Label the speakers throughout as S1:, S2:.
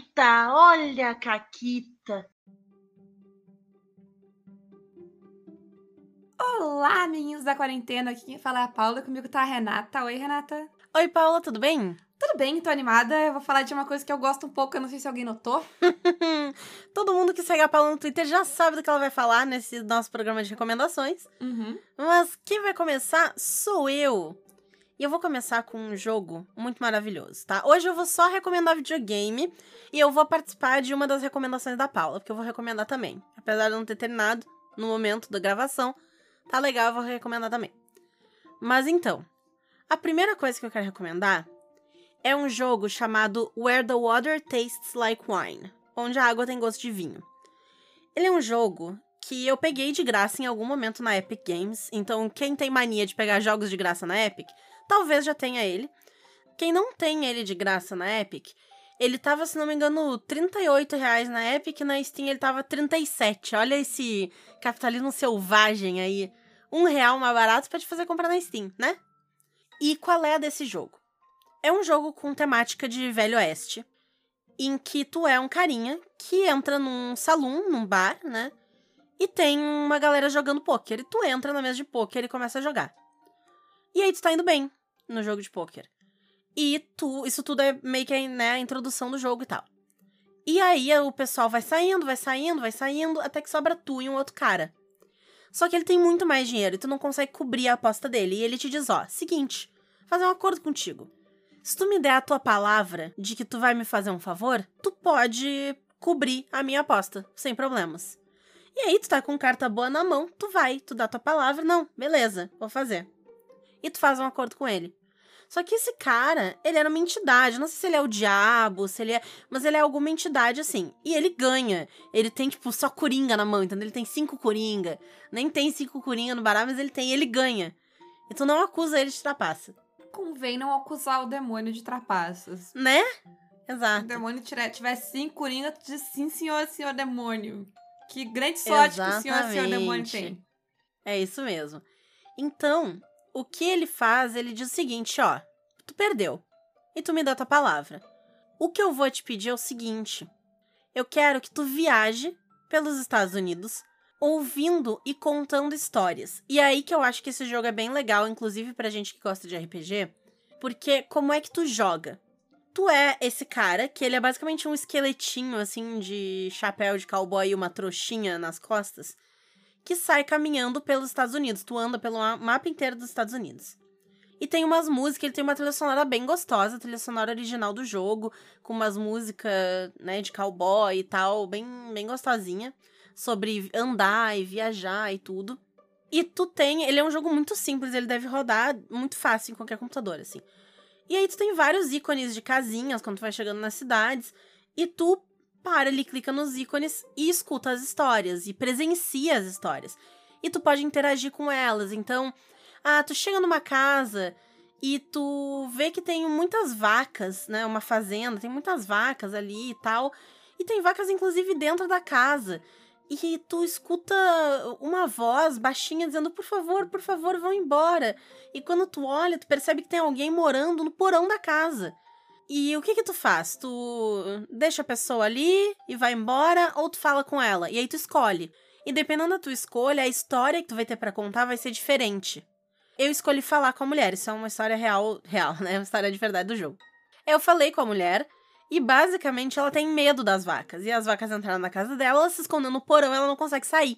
S1: Caquita, olha a Caquita.
S2: Olá, meninos da quarentena. Aqui quem fala é a Paula, comigo tá a Renata. Oi, Renata.
S3: Oi, Paula, tudo bem?
S2: Tudo bem, tô animada. Eu vou falar de uma coisa que eu gosto um pouco, eu não sei se alguém notou.
S3: Todo mundo que segue a Paula no Twitter já sabe do que ela vai falar nesse nosso programa de recomendações.
S2: Uhum.
S3: Mas quem vai começar sou eu. E eu vou começar com um jogo muito maravilhoso, tá? Hoje eu vou só recomendar videogame e eu vou participar de uma das recomendações da Paula, porque eu vou recomendar também. Apesar de não ter terminado no momento da gravação, tá legal, eu vou recomendar também. Mas então, a primeira coisa que eu quero recomendar é um jogo chamado Where the Water Tastes Like Wine, onde a água tem gosto de vinho. Ele é um jogo que eu peguei de graça em algum momento na Epic Games, então quem tem mania de pegar jogos de graça na Epic, talvez já tenha ele. Quem não tem ele de graça na Epic, ele tava, se não me engano, 38 reais na Epic, na Steam ele tava 37. Olha esse capitalismo selvagem aí. Um real mais barato pra te fazer comprar na Steam, né? E qual é a desse jogo? É um jogo com temática de Velho Oeste, em que tu é um carinha que entra num salão, num bar, né? E tem uma galera jogando pôquer. E tu entra na mesa de pôquer e começa a jogar. E aí tu tá indo bem no jogo de pôquer. E tu, isso tudo é meio que né, a introdução do jogo e tal. E aí o pessoal vai saindo, vai saindo, vai saindo, até que sobra tu e um outro cara. Só que ele tem muito mais dinheiro e tu não consegue cobrir a aposta dele. E ele te diz: ó, seguinte, fazer um acordo contigo. Se tu me der a tua palavra de que tu vai me fazer um favor, tu pode cobrir a minha aposta, sem problemas. E aí, tu tá com carta boa na mão, tu vai, tu dá tua palavra, não, beleza, vou fazer. E tu faz um acordo com ele. Só que esse cara, ele era uma entidade. Não sei se ele é o diabo, se ele é. Mas ele é alguma entidade assim. E ele ganha. Ele tem, tipo, só coringa na mão, entendeu? Ele tem cinco coringa. Nem tem cinco coringa no baralho, mas ele tem. ele ganha. E tu não acusa ele de trapaça.
S2: Convém não acusar o demônio de trapaças.
S3: Né?
S2: Se o
S3: Exato.
S2: demônio tiver, tiver cinco coringa, tu diz sim, senhor, senhor demônio. Que grande sorte que o senhor, senhor demônio
S3: Exatamente.
S2: tem.
S3: É isso mesmo. Então, o que ele faz? Ele diz o seguinte, ó. Tu perdeu. E tu me dá tua palavra. O que eu vou te pedir é o seguinte. Eu quero que tu viaje pelos Estados Unidos ouvindo e contando histórias. E é aí que eu acho que esse jogo é bem legal, inclusive pra gente que gosta de RPG, porque como é que tu joga? Tu é esse cara, que ele é basicamente um esqueletinho, assim, de chapéu de cowboy e uma trouxinha nas costas, que sai caminhando pelos Estados Unidos. Tu anda pelo ma- mapa inteiro dos Estados Unidos. E tem umas músicas, ele tem uma trilha sonora bem gostosa, trilha sonora original do jogo, com umas músicas, né, de cowboy e tal, bem, bem gostosinha, sobre andar e viajar e tudo. E tu tem, ele é um jogo muito simples, ele deve rodar muito fácil em qualquer computador, assim. E aí tu tem vários ícones de casinhas quando tu vai chegando nas cidades, e tu para ali, clica nos ícones e escuta as histórias e presencia as histórias. E tu pode interagir com elas. Então, ah, tu chega numa casa e tu vê que tem muitas vacas, né? Uma fazenda, tem muitas vacas ali e tal. E tem vacas, inclusive, dentro da casa. E tu escuta uma voz baixinha dizendo: por favor, por favor, vão embora. E quando tu olha, tu percebe que tem alguém morando no porão da casa. E o que que tu faz? Tu deixa a pessoa ali e vai embora ou tu fala com ela? E aí tu escolhe. E dependendo da tua escolha, a história que tu vai ter pra contar vai ser diferente. Eu escolhi falar com a mulher, isso é uma história real, real, né? Uma história de verdade do jogo. Eu falei com a mulher e basicamente ela tem medo das vacas. E as vacas entraram na casa dela, ela se escondeu no porão, ela não consegue sair.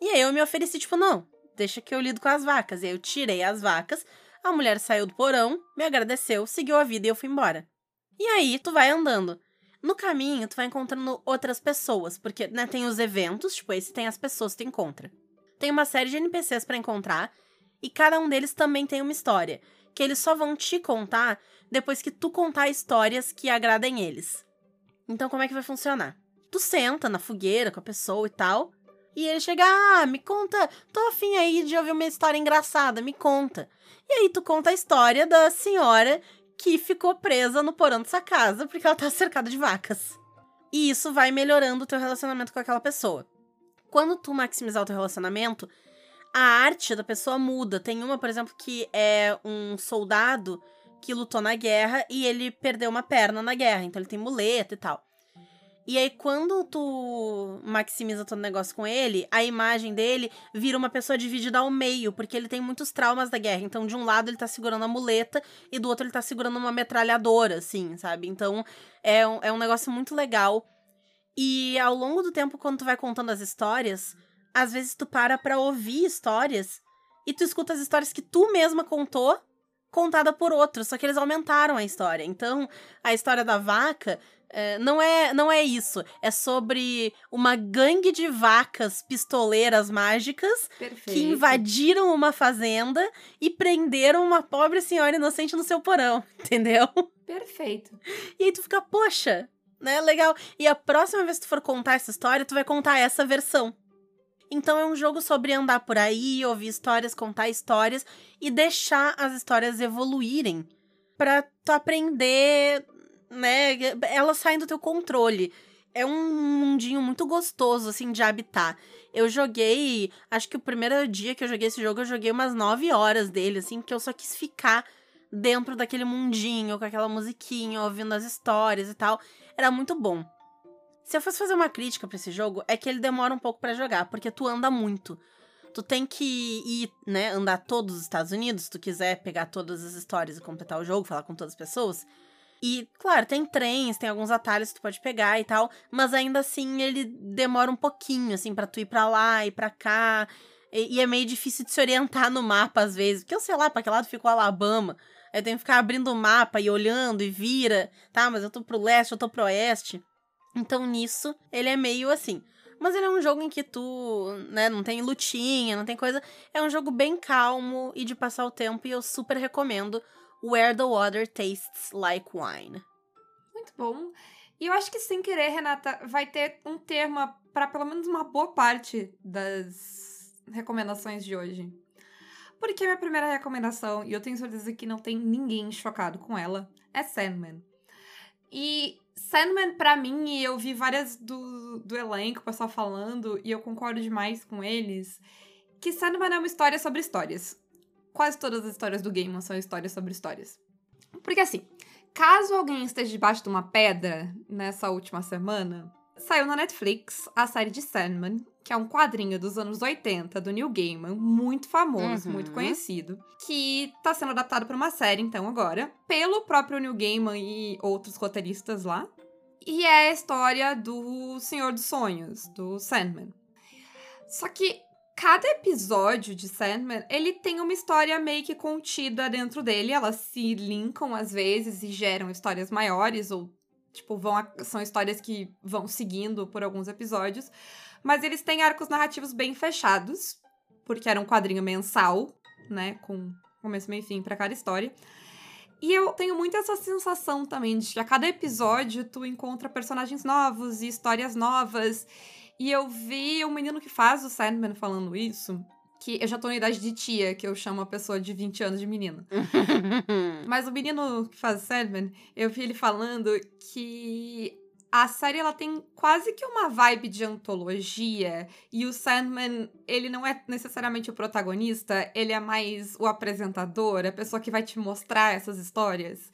S3: E aí eu me ofereci, tipo, não, deixa que eu lido com as vacas. E aí eu tirei as vacas, a mulher saiu do porão, me agradeceu, seguiu a vida e eu fui embora. E aí tu vai andando. No caminho, tu vai encontrando outras pessoas, porque né, tem os eventos, tipo, esse tem as pessoas que tu encontra. Tem uma série de NPCs pra encontrar, e cada um deles também tem uma história, que eles só vão te contar depois que tu contar histórias que agradem eles. Então, como é que vai funcionar? Tu senta na fogueira com a pessoa e tal, e ele chega, ah, me conta, tô afim aí de ouvir uma história engraçada, me conta. E aí tu conta a história da senhora que ficou presa no porão dessa casa porque ela tá cercada de vacas. E isso vai melhorando o teu relacionamento com aquela pessoa. Quando tu maximizar o teu relacionamento, a arte da pessoa muda. Tem uma, por exemplo, que é um soldado que lutou na guerra e ele perdeu uma perna na guerra, então ele tem muleta e tal. E aí, quando tu maximiza todo o negócio com ele, a imagem dele vira uma pessoa dividida ao meio, porque ele tem muitos traumas da guerra. Então, de um lado ele tá segurando a muleta e do outro ele tá segurando uma metralhadora, assim, sabe? Então, é um, é um negócio muito legal. E ao longo do tempo, quando tu vai contando as histórias, às vezes tu para pra ouvir histórias e tu escuta as histórias que tu mesma contou contada por outros, só que eles aumentaram a história. Então, a história da vaca é, não, é, não é isso. É sobre uma gangue de vacas pistoleiras mágicas
S2: Perfeito.
S3: que invadiram uma fazenda e prenderam uma pobre senhora inocente no seu porão, entendeu?
S2: Perfeito.
S3: E aí tu fica, poxa, né? Legal. E a próxima vez que tu for contar essa história, tu vai contar essa versão. Então é um jogo sobre andar por aí, ouvir histórias, contar histórias e deixar as histórias evoluírem para tu aprender, né? Elas saem do teu controle. É um mundinho muito gostoso, assim, de habitar. Eu joguei. Acho que o primeiro dia que eu joguei esse jogo, eu joguei umas 9 horas dele, assim, porque eu só quis ficar dentro daquele mundinho, com aquela musiquinha, ouvindo as histórias e tal. Era muito bom. Se eu fosse fazer uma crítica para esse jogo, é que ele demora um pouco para jogar, porque tu anda muito. Tu tem que ir, né, andar todos os Estados Unidos, se tu quiser pegar todas as histórias e completar o jogo, falar com todas as pessoas. E, claro, tem trens, tem alguns atalhos que tu pode pegar e tal, mas ainda assim ele demora um pouquinho, assim, para tu ir pra lá e pra cá. E, e, é meio difícil de se orientar no mapa às vezes, porque eu sei lá, pra que lado fica o Alabama. Eu tenho que ficar abrindo o mapa e olhando e vira, tá? Mas eu tô pro leste, eu tô pro oeste. Então, nisso, ele é meio assim. Mas ele é um jogo em que tu, né, não tem lutinha, não tem coisa. É um jogo bem calmo e de passar o tempo, e eu super recomendo Where the Water Tastes Like Wine.
S2: Muito bom. E eu acho que sem querer, Renata, vai ter um termo para pelo menos uma boa parte das recomendações de hoje. Porque a minha primeira recomendação, e eu tenho certeza que não tem ninguém chocado com ela, é Sandman. E Sandman, pra mim, e eu vi várias do, do elenco, o pessoal falando, e eu concordo demais com eles, que Sandman é uma história sobre histórias. Quase todas as histórias do Game são histórias sobre histórias. Porque assim, caso alguém esteja debaixo de uma pedra nessa última semana, saiu na Netflix a série de Sandman, que é um quadrinho dos anos 80 do Neil Gaiman, muito famoso,
S3: Uhum.
S2: muito conhecido, que tá sendo adaptado para uma série então agora, pelo próprio Neil Gaiman e outros roteiristas lá. E é a história do Senhor dos Sonhos, do Sandman. Só que cada episódio de Sandman, ele tem uma história meio que contida dentro dele, elas se linkam às vezes e geram histórias maiores ou tipo vão a- são histórias que vão seguindo por alguns episódios, mas eles têm arcos narrativos bem fechados, porque era um quadrinho mensal, né, com começo, meio fim pra cada história. E eu tenho muito essa sensação também de que a cada episódio tu encontra personagens novos e histórias novas. E eu vi o menino que faz o Sandman falando isso, que eu já tô na idade de tia, que eu chamo a pessoa de 20 anos de menino. Mas o menino que faz o Sandman, eu vi ele falando que a série ela tem quase que uma vibe de antologia e o Sandman, ele não é necessariamente o protagonista, ele é mais o apresentador, a pessoa que vai te mostrar essas histórias.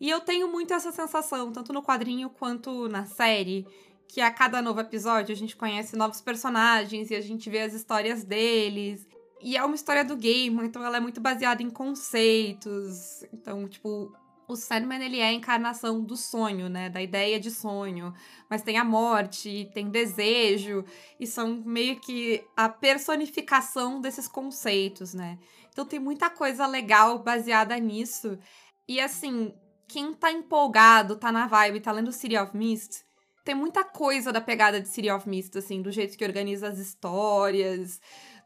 S2: E eu tenho muito essa sensação, tanto no quadrinho quanto na série, que a cada novo episódio a gente conhece novos personagens e a gente vê as histórias deles. E é uma história do game, então ela é muito baseada em conceitos. Então, tipo, o Sandman ele é a encarnação do sonho, né? Da ideia de sonho. Mas tem a morte, tem desejo, e são meio que a personificação desses conceitos, né? Então tem muita coisa legal baseada nisso. E assim, quem tá empolgado, tá na vibe, tá lendo City of Mist, tem muita coisa da pegada de City of Mist, assim, do jeito que organiza as histórias,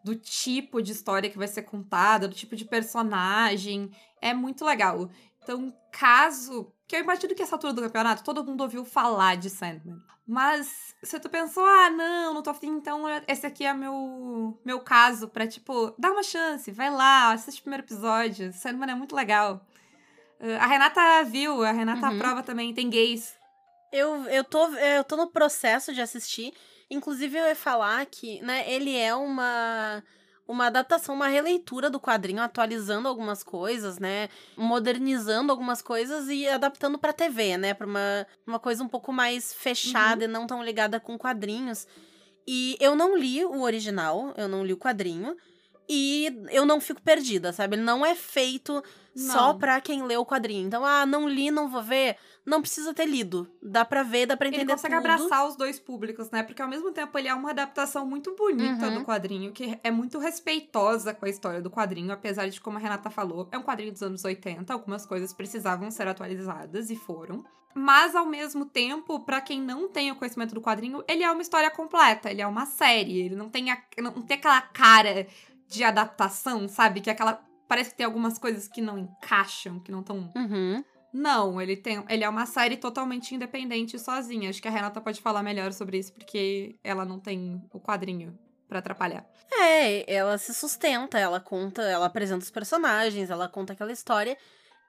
S2: do tipo de história que vai ser contada, do tipo de personagem. É muito legal. Então, caso. Que eu imagino que essa altura do campeonato todo mundo ouviu falar de Sandman. Mas se tu pensou, ah, não, não tô afim, então esse aqui é meu, meu caso pra, tipo, dar uma chance, vai lá, assiste o primeiro episódio. Sandman é muito legal. Uh, a Renata viu, a Renata
S3: Uhum.
S2: aprova também, tem gays.
S3: Eu, eu, tô, eu tô no processo de assistir. Inclusive, eu ia falar que, né, ele é uma, uma adaptação, uma releitura do quadrinho, atualizando algumas coisas, né? Modernizando algumas coisas e adaptando pra TV, né? Pra uma, uma coisa um pouco mais fechada uhum. e não tão ligada com quadrinhos. E eu não li o original, eu não li o quadrinho. E eu não fico perdida, sabe? Ele não é feito não. só pra quem lê o quadrinho. Então, ah, não li, não vou ver. Não precisa ter lido. Dá pra ver, dá pra entender
S2: Ele consegue
S3: tudo.
S2: abraçar os dois públicos, né? Porque ao mesmo tempo ele é uma adaptação muito bonita uhum. do quadrinho, que é muito respeitosa com a história do quadrinho, apesar de, como a Renata falou, é um quadrinho dos anos 80, algumas coisas precisavam ser atualizadas e foram. Mas, ao mesmo tempo, para quem não tem o conhecimento do quadrinho, ele é uma história completa, ele é uma série, ele não tem, a, não tem aquela cara de adaptação, sabe? Que é aquela. Parece que tem algumas coisas que não encaixam, que não estão.
S3: Uhum.
S2: Não, ele tem. Ele é uma série totalmente independente e sozinha. Acho que a Renata pode falar melhor sobre isso, porque ela não tem o quadrinho para atrapalhar.
S3: É, ela se sustenta, ela conta, ela apresenta os personagens, ela conta aquela história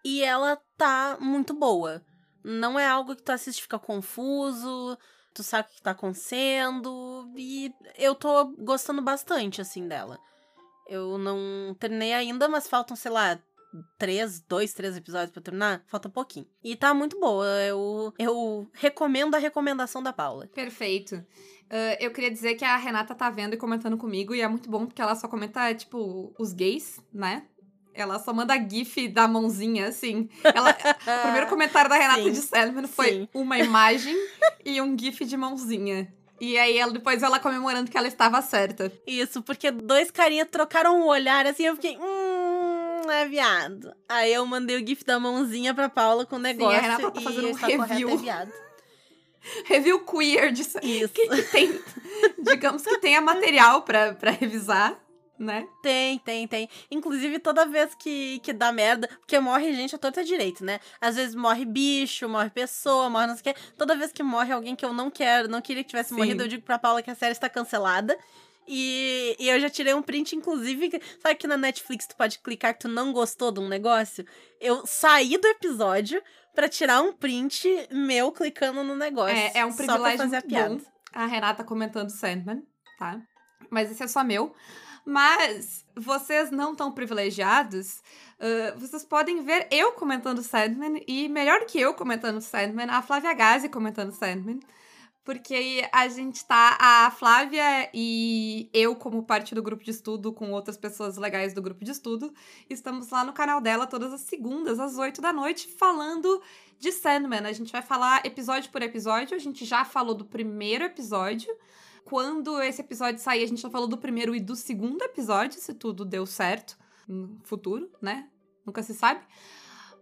S3: e ela tá muito boa. Não é algo que tu assiste fica confuso, tu sabe o que tá acontecendo, e eu tô gostando bastante, assim, dela. Eu não terminei ainda, mas faltam, sei lá, três, dois, três episódios para terminar, falta um pouquinho. E tá muito boa. Eu, eu recomendo a recomendação da Paula.
S2: Perfeito. Uh, eu queria dizer que a Renata tá vendo e comentando comigo, e é muito bom porque ela só comenta, tipo, os gays, né? Ela só manda gif da mãozinha, assim. Ela, o primeiro comentário da Renata sim, de Selman foi sim. uma imagem e um gif de mãozinha. E aí ela, depois ela comemorando que ela estava certa.
S3: Isso, porque dois carinhas trocaram um olhar assim, eu fiquei. Hum, é viado. Aí eu mandei o GIF da mãozinha pra Paula com o negócio. Sim, a
S2: Renata tá fazendo um review.
S3: É viado.
S2: review queer disso.
S3: Isso.
S2: Que, que tem, digamos que tenha material pra, pra revisar né?
S3: Tem, tem, tem. Inclusive, toda vez que, que dá merda, porque morre gente a torta direito, né? Às vezes morre bicho, morre pessoa, morre não sei o quê. Toda vez que morre alguém que eu não quero, não queria que tivesse Sim. morrido, eu digo pra Paula que a série está cancelada. E, e eu já tirei um print, inclusive, sabe que na Netflix tu pode clicar que tu não gostou de um negócio? Eu saí do episódio para tirar um print meu clicando no negócio.
S2: É, é um privilégio fazer a piada. Bom. A Renata comentando Sandman, tá? Mas esse é só meu. Mas vocês não tão privilegiados, uh, vocês podem ver eu comentando Sandman e, melhor que eu comentando Sandman, a Flávia Gazi comentando Sandman. Porque a gente tá, a Flávia e eu, como parte do grupo de estudo, com outras pessoas legais do grupo de estudo, estamos lá no canal dela todas as segundas, às oito da noite, falando de Sandman. A gente vai falar episódio por episódio, a gente já falou do primeiro episódio, quando esse episódio sair, a gente já falou do primeiro e do segundo episódio, se tudo deu certo no futuro, né? Nunca se sabe.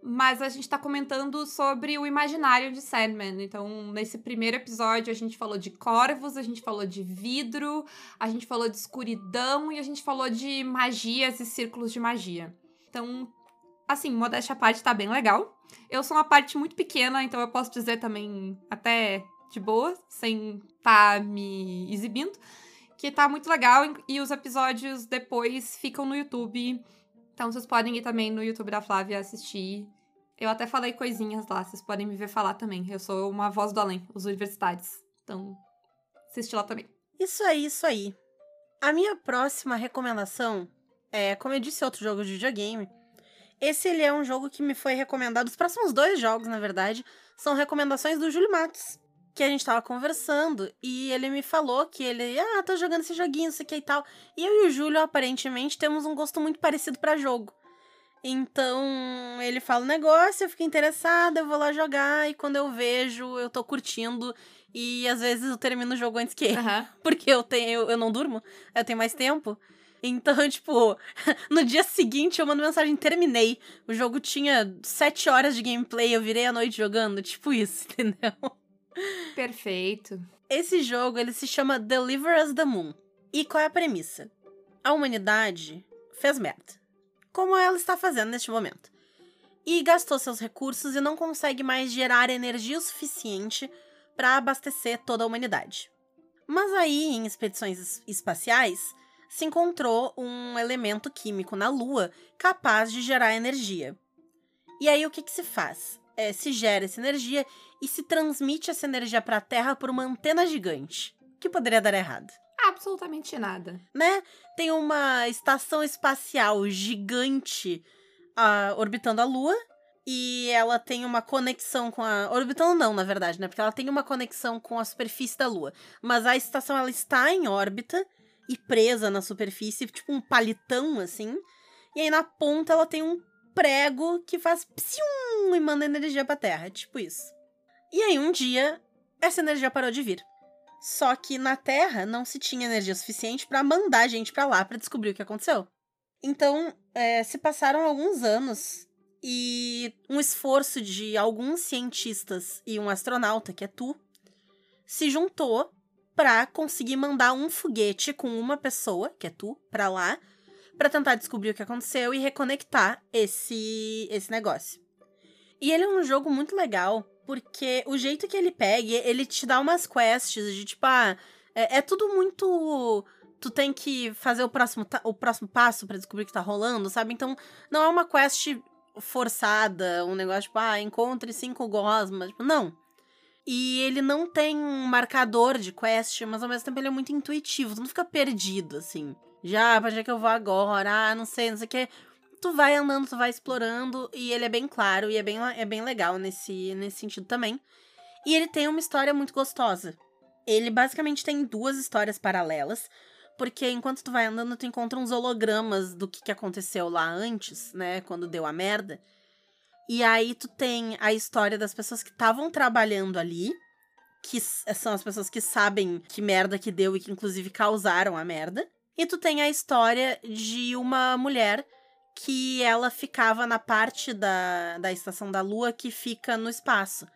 S2: Mas a gente tá comentando sobre o imaginário de Sandman. Então, nesse primeiro episódio, a gente falou de corvos, a gente falou de vidro, a gente falou de escuridão e a gente falou de magias e círculos de magia. Então, assim, modéstia à parte, tá bem legal. Eu sou uma parte muito pequena, então eu posso dizer também até de boa, sem tá me exibindo, que tá muito legal e os episódios depois ficam no YouTube. Então vocês podem ir também no YouTube da Flávia assistir. Eu até falei coisinhas lá, vocês podem me ver falar também. Eu sou uma voz do além, os universitários. Então, assiste lá também.
S3: Isso aí, isso aí. A minha próxima recomendação é, como eu disse, outro jogo de videogame. Esse ele é um jogo que me foi recomendado. Os próximos dois jogos, na verdade, são recomendações do Júlio Matos que a gente tava conversando e ele me falou que ele, ah, tô jogando esse joguinho, isso aqui e tal. E eu e o Júlio, aparentemente, temos um gosto muito parecido para jogo. Então, ele fala o negócio, eu fico interessada, eu vou lá jogar, e quando eu vejo, eu tô curtindo. E às vezes eu termino o jogo antes que ele.
S2: Uhum.
S3: Porque eu tenho, eu, eu não durmo, eu tenho mais tempo. Então, tipo, no dia seguinte eu mando mensagem, terminei. O jogo tinha sete horas de gameplay, eu virei a noite jogando, tipo isso, entendeu?
S2: Perfeito.
S3: Esse jogo ele se chama Deliver Us the Moon. E qual é a premissa? A humanidade fez merda. Como ela está fazendo neste momento. E gastou seus recursos e não consegue mais gerar energia o suficiente para abastecer toda a humanidade. Mas aí, em expedições espaciais, se encontrou um elemento químico na Lua capaz de gerar energia. E aí o que, que se faz? É, se gera essa energia e se transmite essa energia para a Terra por uma antena gigante. que poderia dar errado?
S2: absolutamente nada.
S3: né? Tem uma estação espacial gigante ah, orbitando a Lua. E ela tem uma conexão com a. Orbitando não, na verdade, né? Porque ela tem uma conexão com a superfície da Lua. Mas a estação ela está em órbita e presa na superfície, tipo um palitão assim. E aí na ponta ela tem um prego que faz psium e manda energia pra Terra. Tipo isso. E aí um dia essa energia parou de vir. Só que na Terra não se tinha energia suficiente para mandar gente para lá para descobrir o que aconteceu. Então, é, se passaram alguns anos e um esforço de alguns cientistas e um astronauta, que é tu, se juntou para conseguir mandar um foguete com uma pessoa, que é tu, para lá, para tentar descobrir o que aconteceu e reconectar esse esse negócio. E ele é um jogo muito legal, porque o jeito que ele pega, ele te dá umas quests de tipo, ah, é, é tudo muito. Tu tem que fazer o próximo, o próximo passo para descobrir o que tá rolando, sabe? Então, não é uma quest forçada, um negócio tipo, ah, encontre cinco gosmas. Tipo, não. E ele não tem um marcador de quest, mas ao mesmo tempo ele é muito intuitivo. Tu não fica perdido, assim. Já, pra onde é que eu vou agora? Ah, não sei, não sei o que tu vai andando, tu vai explorando, e ele é bem claro e é bem, é bem legal nesse, nesse sentido também. E ele tem uma história muito gostosa. Ele basicamente tem duas histórias paralelas, porque enquanto tu vai andando, tu encontra uns hologramas do que, que aconteceu lá antes, né, quando deu a merda. E aí tu tem a história das pessoas que estavam trabalhando ali, que são as pessoas que sabem que merda que deu e que inclusive causaram a merda. E tu tem a história de uma mulher que ela ficava na parte da, da estação da Lua que fica no espaço.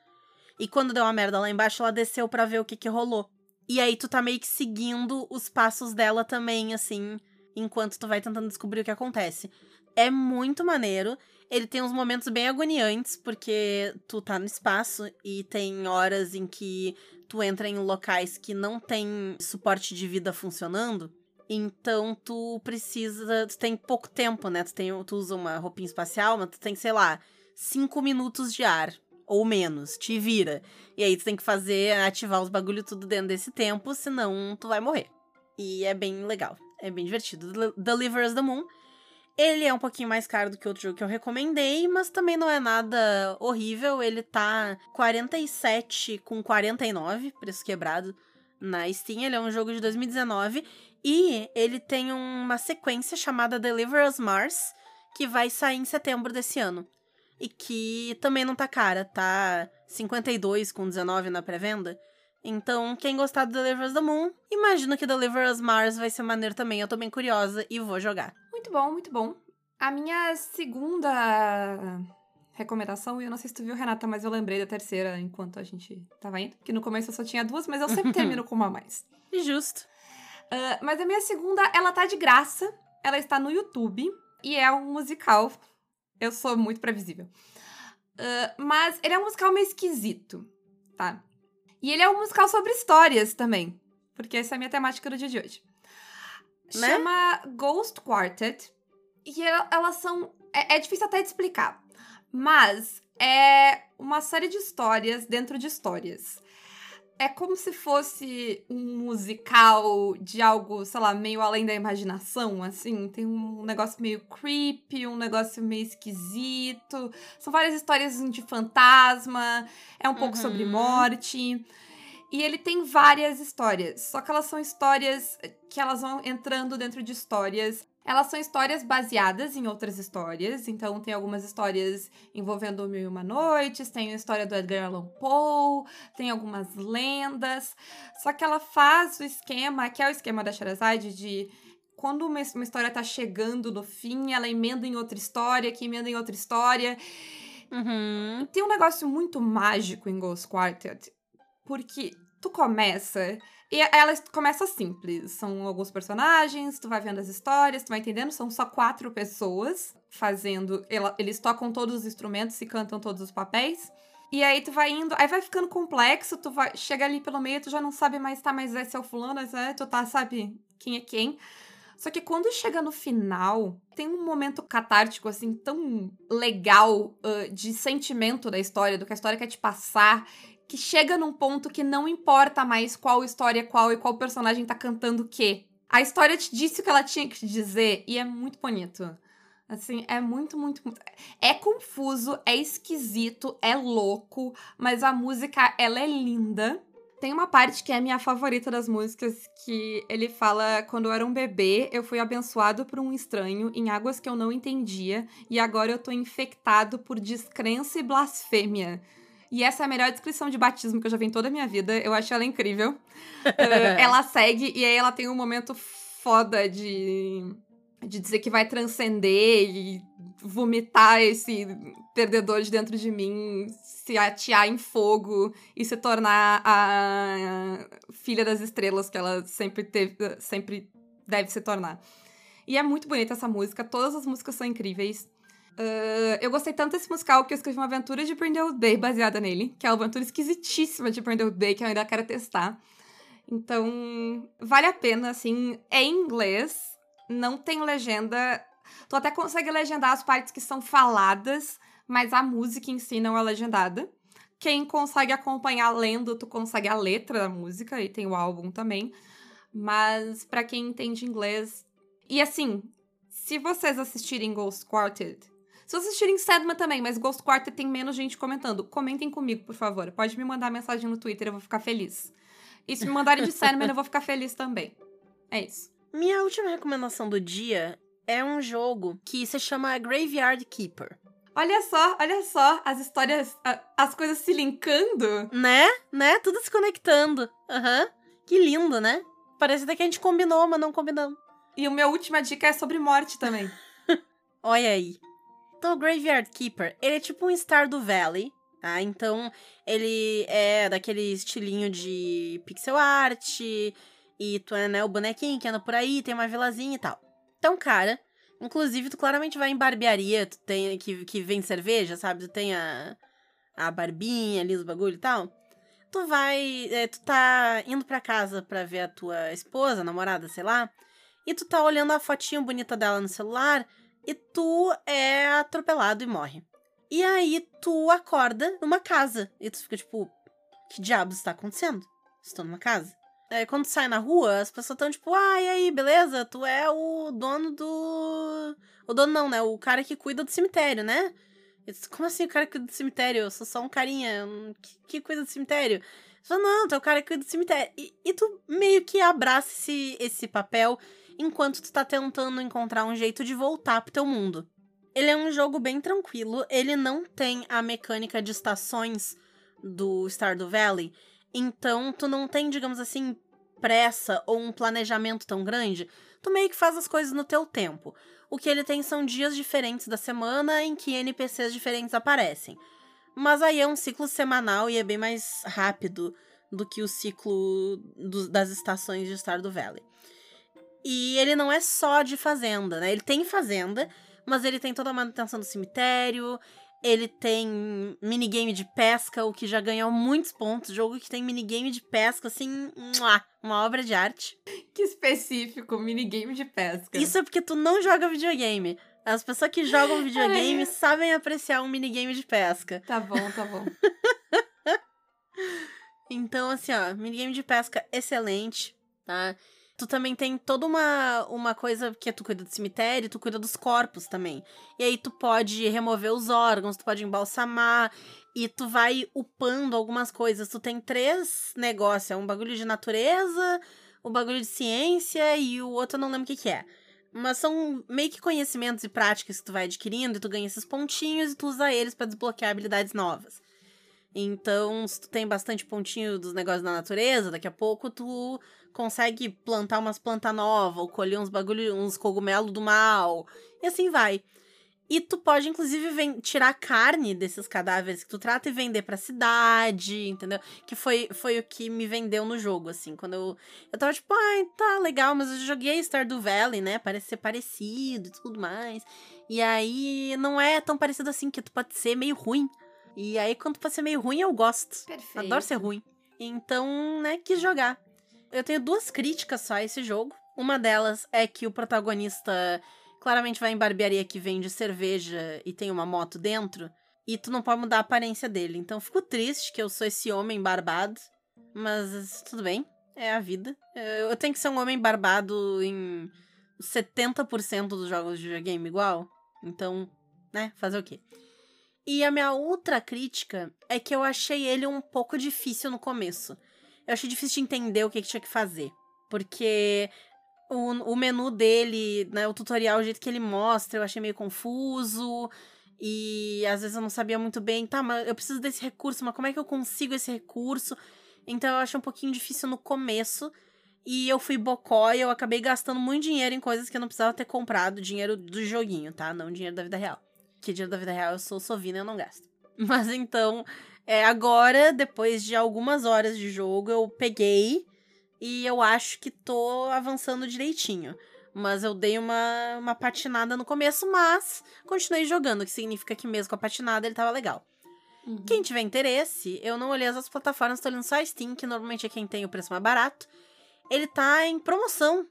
S3: E quando deu uma merda lá embaixo, ela desceu para ver o que que rolou. E aí tu tá meio que seguindo os passos dela também, assim, enquanto tu vai tentando descobrir o que acontece. É muito maneiro. Ele tem uns momentos bem agoniantes, porque tu tá no espaço e tem horas em que tu entra em locais que não tem suporte de vida funcionando. Então tu precisa. Tu tem pouco tempo, né? Tu, tem, tu usa uma roupinha espacial, mas tu tem, sei lá, cinco minutos de ar. Ou menos, te vira. E aí tu tem que fazer, ativar os bagulho tudo dentro desse tempo, senão tu vai morrer. E é bem legal. É bem divertido. Deliver Us the Moon. Ele é um pouquinho mais caro do que outro jogo que eu recomendei, mas também não é nada horrível. Ele tá 47 com 49, preço quebrado, na Steam. Ele é um jogo de 2019 e ele tem uma sequência chamada Deliver Us Mars, que vai sair em setembro desse ano. E que também não tá cara, tá 52 com 19 na pré-venda. Então, quem gostar do Deliver Us the Moon, imagino que Deliver Us Mars vai ser maneiro também. Eu tô bem curiosa e vou jogar.
S2: Muito bom, muito bom. A minha segunda recomendação, e eu não sei se tu viu, Renata, mas eu lembrei da terceira enquanto a gente tava indo. Que no começo eu só tinha duas, mas eu sempre termino com uma a mais.
S3: Justo.
S2: Uh, mas a minha segunda, ela tá de graça. Ela está no YouTube. E é um musical. Eu sou muito previsível. Uh, mas ele é um musical meio esquisito, tá? E ele é um musical sobre histórias também. Porque essa é a minha temática do dia de hoje. Né? Chama Ghost Quartet. E elas são. É, é difícil até de explicar. Mas é uma série de histórias dentro de histórias é como se fosse um musical de algo, sei lá, meio além da imaginação, assim. Tem um negócio meio creepy, um negócio meio esquisito. São várias histórias de fantasma, é um pouco sobre uhum. morte. E ele tem várias histórias, só que elas são histórias que elas vão entrando dentro de histórias elas são histórias baseadas em outras histórias, então tem algumas histórias envolvendo Mil e Uma Noites, tem a história do Edgar Allan Poe, tem algumas lendas. Só que ela faz o esquema, que é o esquema da Sherazade, de quando uma, uma história tá chegando no fim, ela emenda em outra história, que emenda em outra história.
S3: Uhum.
S2: Tem um negócio muito mágico em Ghost Quartet, porque tu começa e ela começa simples. São alguns personagens, tu vai vendo as histórias, tu vai entendendo. São só quatro pessoas fazendo. Eles tocam todos os instrumentos e cantam todos os papéis. E aí tu vai indo, aí vai ficando complexo, tu vai chega ali pelo meio, tu já não sabe mais, tá, mas esse é o fulano, é, tu tá, sabe quem é quem. Só que quando chega no final, tem um momento catártico, assim, tão legal uh, de sentimento da história, do que a história quer te passar, que chega num ponto que não importa mais qual história é qual e qual personagem tá cantando o quê. A história te disse o que ela tinha que te dizer e é muito bonito. Assim, é muito, muito, muito. É confuso, é esquisito, é louco, mas a música, ela é linda. Tem uma parte que é minha favorita das músicas, que ele fala: Quando eu era um bebê, eu fui abençoado por um estranho em águas que eu não entendia, e agora eu tô infectado por descrença e blasfêmia. E essa é a melhor descrição de batismo que eu já vi em toda a minha vida. Eu acho ela incrível. uh, ela segue e aí ela tem um momento foda de de dizer que vai transcender e vomitar esse perdedor de dentro de mim, se atear em fogo e se tornar a filha das estrelas que ela sempre teve, sempre deve se tornar. E é muito bonita essa música, todas as músicas são incríveis. Uh, eu gostei tanto desse musical que eu escrevi uma aventura de Brindle Day baseada nele, que é uma aventura esquisitíssima de Brindle Day que eu ainda quero testar. Então, vale a pena, assim, é em inglês, não tem legenda. Tu até consegue legendar as partes que são faladas, mas a música em si não é legendada. Quem consegue acompanhar lendo, tu consegue a letra da música e tem o álbum também. Mas para quem entende inglês. E assim, se vocês assistirem Ghost Quartet, se vocês assistirem Sedma também, mas Ghost Quartet tem menos gente comentando, comentem comigo, por favor. Pode me mandar mensagem no Twitter, eu vou ficar feliz. E se me mandarem de Sandman, eu vou ficar feliz também. É isso.
S3: Minha última recomendação do dia é um jogo que se chama Graveyard Keeper.
S2: Olha só, olha só, as histórias, as coisas se linkando.
S3: Né? Né? Tudo se conectando. Aham. Uhum. Que lindo, né? Parece até que a gente combinou, mas não combinamos.
S2: E a minha última dica é sobre morte também.
S3: olha aí. Então, o Graveyard Keeper, ele é tipo um Star do Valley, tá? Então, ele é daquele estilinho de pixel art, e tu é, né, o bonequinho que anda por aí, tem uma vilazinha e tal. Então, cara, inclusive tu claramente vai em barbearia, tu tem que, que vem cerveja, sabe? Tu tem a, a barbinha ali, os bagulho e tal. Tu vai, é, tu tá indo pra casa pra ver a tua esposa, namorada, sei lá, e tu tá olhando a fotinho bonita dela no celular e tu é atropelado e morre. E aí tu acorda numa casa e tu fica tipo, que diabos está acontecendo? Estou numa casa. É, quando sai na rua, as pessoas estão tipo, ah, e aí, beleza? Tu é o dono do. O dono não, né? O cara que cuida do cemitério, né? Disse, Como assim o cara que cuida do cemitério? Eu sou só um carinha que, que cuida do cemitério. Eu não, tu é o cara que cuida do cemitério. E, e tu meio que abraça esse, esse papel enquanto tu tá tentando encontrar um jeito de voltar pro teu mundo. Ele é um jogo bem tranquilo, ele não tem a mecânica de estações do Stardew Valley, então tu não tem, digamos assim, pressa ou um planejamento tão grande, tu meio que faz as coisas no teu tempo. O que ele tem são dias diferentes da semana em que NPCs diferentes aparecem. Mas aí é um ciclo semanal e é bem mais rápido do que o ciclo do, das estações de Stardew Valley. E ele não é só de fazenda, né? Ele tem fazenda, mas ele tem toda a manutenção do cemitério, ele tem minigame de pesca, o que já ganhou muitos pontos. Jogo que tem minigame de pesca, assim, uma obra de arte.
S2: Que específico, minigame de pesca.
S3: Isso é porque tu não joga videogame. As pessoas que jogam videogame sabem apreciar um minigame de pesca.
S2: Tá bom, tá bom.
S3: então, assim, ó, minigame de pesca excelente, tá? Tu também tem toda uma, uma coisa que tu cuida do cemitério, tu cuida dos corpos também. E aí tu pode remover os órgãos, tu pode embalsamar, e tu vai upando algumas coisas. Tu tem três negócios: é um bagulho de natureza, o um bagulho de ciência e o outro eu não lembro o que, que é. Mas são meio que conhecimentos e práticas que tu vai adquirindo, e tu ganha esses pontinhos e tu usa eles para desbloquear habilidades novas. Então, se tu tem bastante pontinho dos negócios da natureza, daqui a pouco tu consegue plantar umas plantas novas, ou colher uns bagulho, uns cogumelos do mal, e assim vai. E tu pode, inclusive, tirar a carne desses cadáveres que tu trata e vender pra cidade, entendeu? Que foi, foi o que me vendeu no jogo, assim. Quando eu. Eu tava tipo, ai, tá legal, mas eu joguei Stardew Valley, né? Parece ser parecido e tudo mais. E aí não é tão parecido assim, que tu pode ser meio ruim. E aí, quando pode ser meio ruim, eu gosto.
S2: Perfeito.
S3: Adoro ser ruim. Então, né, quis jogar eu tenho duas críticas só a esse jogo. Uma delas é que o protagonista claramente vai em barbearia que vende cerveja e tem uma moto dentro. E tu não pode mudar a aparência dele. Então fico triste que eu sou esse homem barbado. Mas tudo bem. É a vida. Eu tenho que ser um homem barbado em 70% dos jogos de videogame igual. Então, né, fazer o quê? E a minha outra crítica é que eu achei ele um pouco difícil no começo. Eu achei difícil de entender o que, que tinha que fazer. Porque o, o menu dele, né, o tutorial, o jeito que ele mostra, eu achei meio confuso. E às vezes eu não sabia muito bem, tá, mas eu preciso desse recurso, mas como é que eu consigo esse recurso? Então eu achei um pouquinho difícil no começo. E eu fui bocó e eu acabei gastando muito dinheiro em coisas que eu não precisava ter comprado. Dinheiro do joguinho, tá? Não dinheiro da vida real. Que dinheiro da vida real eu sou sovina e eu não gasto. Mas então, é, agora, depois de algumas horas de jogo, eu peguei e eu acho que tô avançando direitinho. Mas eu dei uma, uma patinada no começo, mas continuei jogando, o que significa que mesmo com a patinada ele tava legal. Uhum. Quem tiver interesse, eu não olhei as outras plataformas, tô olhando só a Steam, que normalmente é quem tem o preço mais barato ele tá em promoção.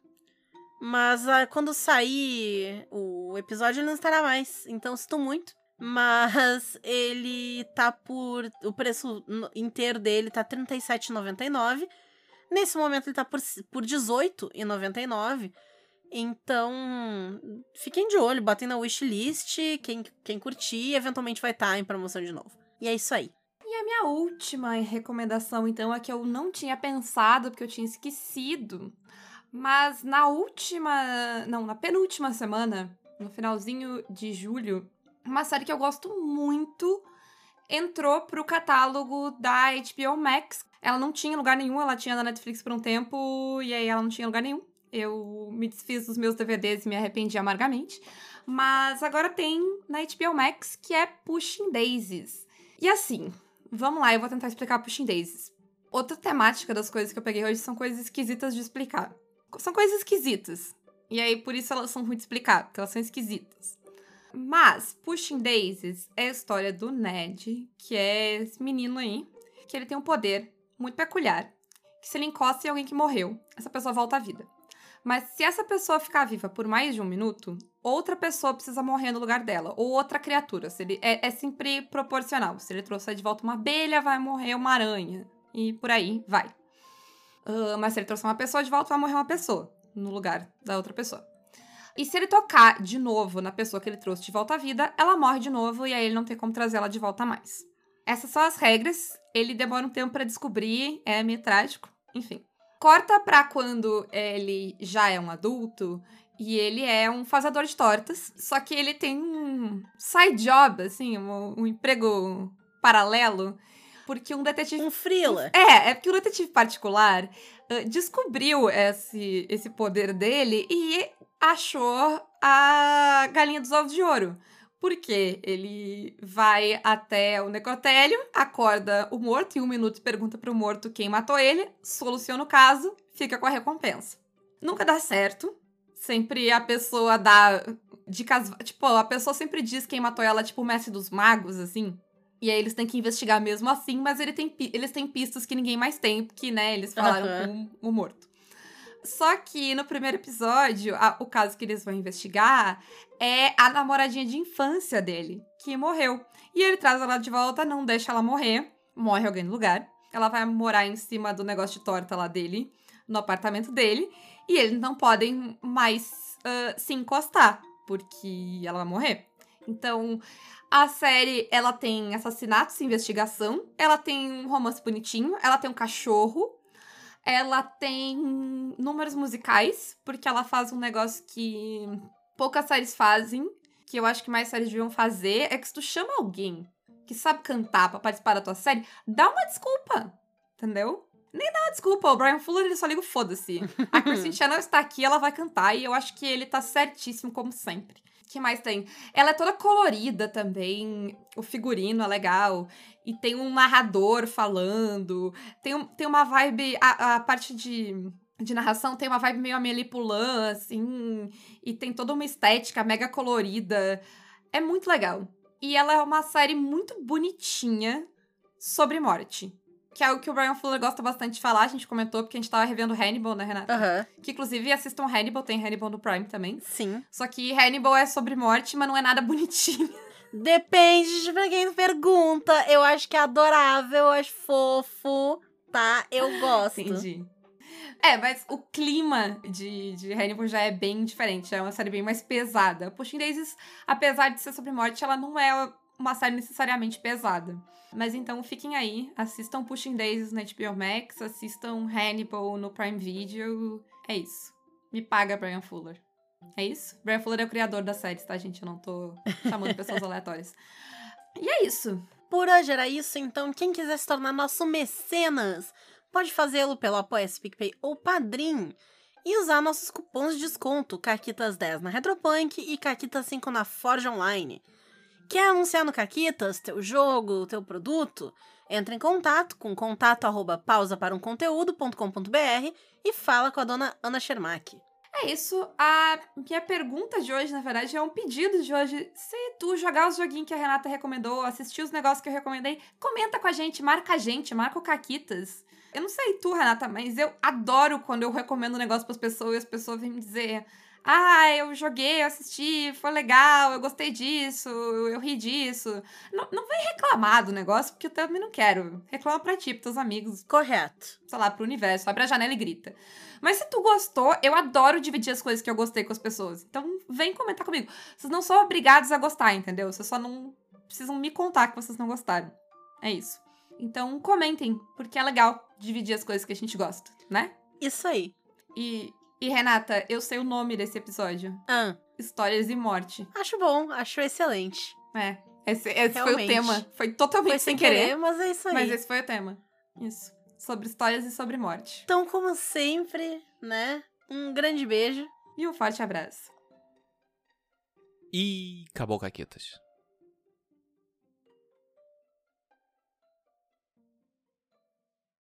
S3: Mas ah, quando sair o episódio, ele não estará mais. Então, sinto muito. Mas ele tá por. O preço inteiro dele tá R$ 37,99. Nesse momento, ele tá por, por R$18,99. Então, fiquem de olho, botem na wishlist. Quem, quem curtir, eventualmente vai estar tá em promoção de novo. E é isso aí.
S2: E a minha última recomendação, então, é que eu não tinha pensado, porque eu tinha esquecido. Mas na última. Não, na penúltima semana, no finalzinho de julho, uma série que eu gosto muito entrou pro catálogo da HBO Max. Ela não tinha lugar nenhum, ela tinha na Netflix por um tempo, e aí ela não tinha lugar nenhum. Eu me desfiz dos meus DVDs e me arrependi amargamente. Mas agora tem na HBO Max, que é Pushing Daisies. E assim, Vamos lá, eu vou tentar explicar Pushing Daisies. Outra temática das coisas que eu peguei hoje são coisas esquisitas de explicar. São coisas esquisitas. E aí, por isso elas são ruins de explicar, porque elas são esquisitas. Mas, Pushing Daisies é a história do Ned, que é esse menino aí, que ele tem um poder muito peculiar. Que se ele encosta em alguém que morreu, essa pessoa volta à vida. Mas se essa pessoa ficar viva por mais de um minuto, outra pessoa precisa morrer no lugar dela. Ou outra criatura. Se ele, é, é sempre proporcional. Se ele trouxer de volta uma abelha, vai morrer uma aranha. E por aí vai. Uh, mas se ele trouxer uma pessoa de volta, vai morrer uma pessoa no lugar da outra pessoa. E se ele tocar de novo na pessoa que ele trouxe de volta à vida, ela morre de novo e aí ele não tem como trazer ela de volta mais. Essas são as regras. Ele demora um tempo para descobrir, é meio trágico, enfim. Corta pra quando ele já é um adulto e ele é um fazedor de tortas, só que ele tem um side job, assim, um, um emprego paralelo, porque um detetive.
S3: Um frila.
S2: É, é porque um detetive particular uh, descobriu esse, esse poder dele e achou a galinha dos ovos de ouro. Porque ele vai até o necrotério, acorda o morto em um minuto pergunta pro morto quem matou ele, soluciona o caso, fica com a recompensa. Nunca dá certo. Sempre a pessoa dá dicas. Tipo, a pessoa sempre diz quem matou ela, tipo, o mestre dos magos, assim. E aí eles têm que investigar mesmo assim, mas ele tem, eles têm pistas que ninguém mais tem, porque, né, eles falaram uhum. com o morto. Só que no primeiro episódio, a, o caso que eles vão investigar é a namoradinha de infância dele, que morreu. E ele traz ela de volta, não deixa ela morrer, morre alguém no lugar. Ela vai morar em cima do negócio de torta lá dele, no apartamento dele, e eles não podem mais uh, se encostar, porque ela vai morrer. Então, a série, ela tem assassinatos e investigação, ela tem um romance bonitinho, ela tem um cachorro, ela tem números musicais, porque ela faz um negócio que poucas séries fazem, que eu acho que mais séries deviam fazer, é que se tu chama alguém que sabe cantar pra participar da tua série, dá uma desculpa, entendeu? Nem dá uma desculpa, o Brian Fuller ele só liga o foda-se. A Kristen Channel está aqui, ela vai cantar, e eu acho que ele tá certíssimo, como sempre que mais tem? Ela é toda colorida também, o figurino é legal. E tem um narrador falando. Tem, tem uma vibe. A, a parte de, de narração tem uma vibe meio Amélie Poulain, assim. E tem toda uma estética mega colorida. É muito legal. E ela é uma série muito bonitinha sobre morte que é o que o Brian Fuller gosta bastante de falar, a gente comentou, porque a gente tava revendo Hannibal, né, Renata?
S3: Uhum.
S2: Que inclusive assistam Hannibal, tem Hannibal no Prime também.
S3: Sim.
S2: Só que Hannibal é sobre morte, mas não é nada bonitinho.
S3: Depende de pra quem pergunta. Eu acho que é adorável, eu acho fofo, tá? Eu gosto.
S2: Entendi. É, mas o clima de, de Hannibal já é bem diferente. É uma série bem mais pesada. Pushing Daisies, apesar de ser sobre morte, ela não é uma série necessariamente pesada. Mas então fiquem aí, assistam Pushing Daisies na HBO Max, assistam Hannibal no Prime Video. É isso. Me paga, Brian Fuller. É isso? Brian Fuller é o criador da série, tá, gente? Eu não tô chamando pessoas aleatórias. E é isso.
S3: Por hoje era isso, então quem quiser se tornar nosso mecenas, pode fazê-lo pelo Apoia-se PicPay ou Padrim e usar nossos cupons de desconto, Caquitas10 na Retropunk e Caquitas5 na Forge Online. Quer anunciar no Caquitas teu jogo, teu produto? Entra em contato com contato arroba pausa para um e fala com a dona Ana Schermack.
S2: É isso. A minha pergunta de hoje, na verdade, é um pedido de hoje. Se tu jogar os joguinhos que a Renata recomendou, assistir os negócios que eu recomendei, comenta com a gente, marca a gente, marca o Caquitas. Eu não sei tu, Renata, mas eu adoro quando eu recomendo um negócio pras pessoas e as pessoas vêm me dizer. Ah, eu joguei, eu assisti, foi legal, eu gostei disso, eu ri disso. Não, não vem reclamar do negócio, porque eu também não quero. Reclama pra ti, pros teus amigos,
S3: Correto.
S2: sei lá, pro universo, abre a janela e grita. Mas se tu gostou, eu adoro dividir as coisas que eu gostei com as pessoas. Então vem comentar comigo. Vocês não são obrigados a gostar, entendeu? Vocês só não precisam me contar que vocês não gostaram. É isso. Então comentem, porque é legal dividir as coisas que a gente gosta, né?
S3: Isso aí.
S2: E, e Renata, eu sei o nome desse episódio.
S3: Ah,
S2: Histórias e Morte.
S3: acho bom, acho excelente.
S2: É. Esse, esse foi o tema. Foi totalmente
S3: Foi
S2: sem querer.
S3: mas é isso aí.
S2: Mas esse foi o tema. Isso. Sobre histórias e sobre morte.
S3: Então, como sempre, né? Um grande beijo.
S2: E um forte abraço.
S4: E acabou, Caquetas.